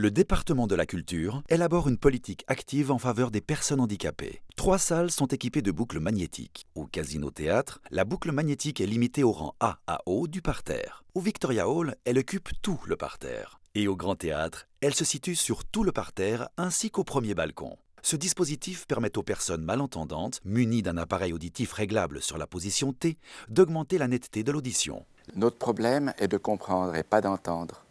Le département de la culture élabore une politique active en faveur des personnes handicapées. Trois salles sont équipées de boucles magnétiques. Au Casino Théâtre, la boucle magnétique est limitée au rang A à O du parterre. Au Victoria Hall, elle occupe tout le parterre. Et au Grand Théâtre, elle se situe sur tout le parterre ainsi qu'au premier balcon. Ce dispositif permet aux personnes malentendantes, munies d'un appareil auditif réglable sur la position T, d'augmenter la netteté de l'audition. Notre problème est de comprendre et pas d'entendre.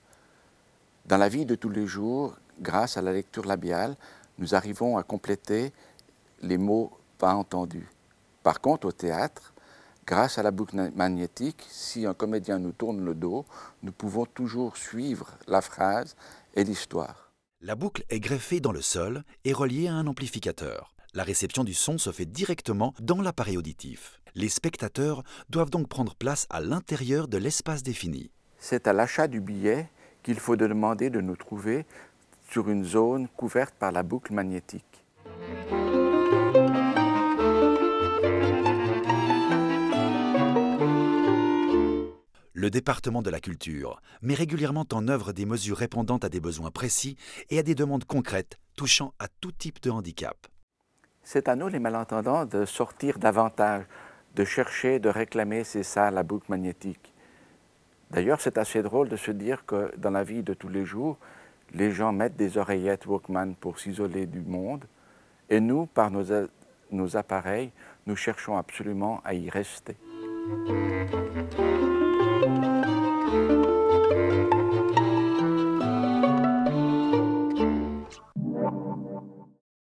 Dans la vie de tous les jours, grâce à la lecture labiale, nous arrivons à compléter les mots pas entendus. Par contre, au théâtre, grâce à la boucle magnétique, si un comédien nous tourne le dos, nous pouvons toujours suivre la phrase et l'histoire. La boucle est greffée dans le sol et reliée à un amplificateur. La réception du son se fait directement dans l'appareil auditif. Les spectateurs doivent donc prendre place à l'intérieur de l'espace défini. C'est à l'achat du billet qu'il faut demander de nous trouver sur une zone couverte par la boucle magnétique. Le département de la culture met régulièrement en œuvre des mesures répondant à des besoins précis et à des demandes concrètes touchant à tout type de handicap. C'est à nous les malentendants de sortir davantage, de chercher, de réclamer, c'est ça la boucle magnétique. D'ailleurs, c'est assez drôle de se dire que dans la vie de tous les jours, les gens mettent des oreillettes Walkman pour s'isoler du monde, et nous, par nos, nos appareils, nous cherchons absolument à y rester.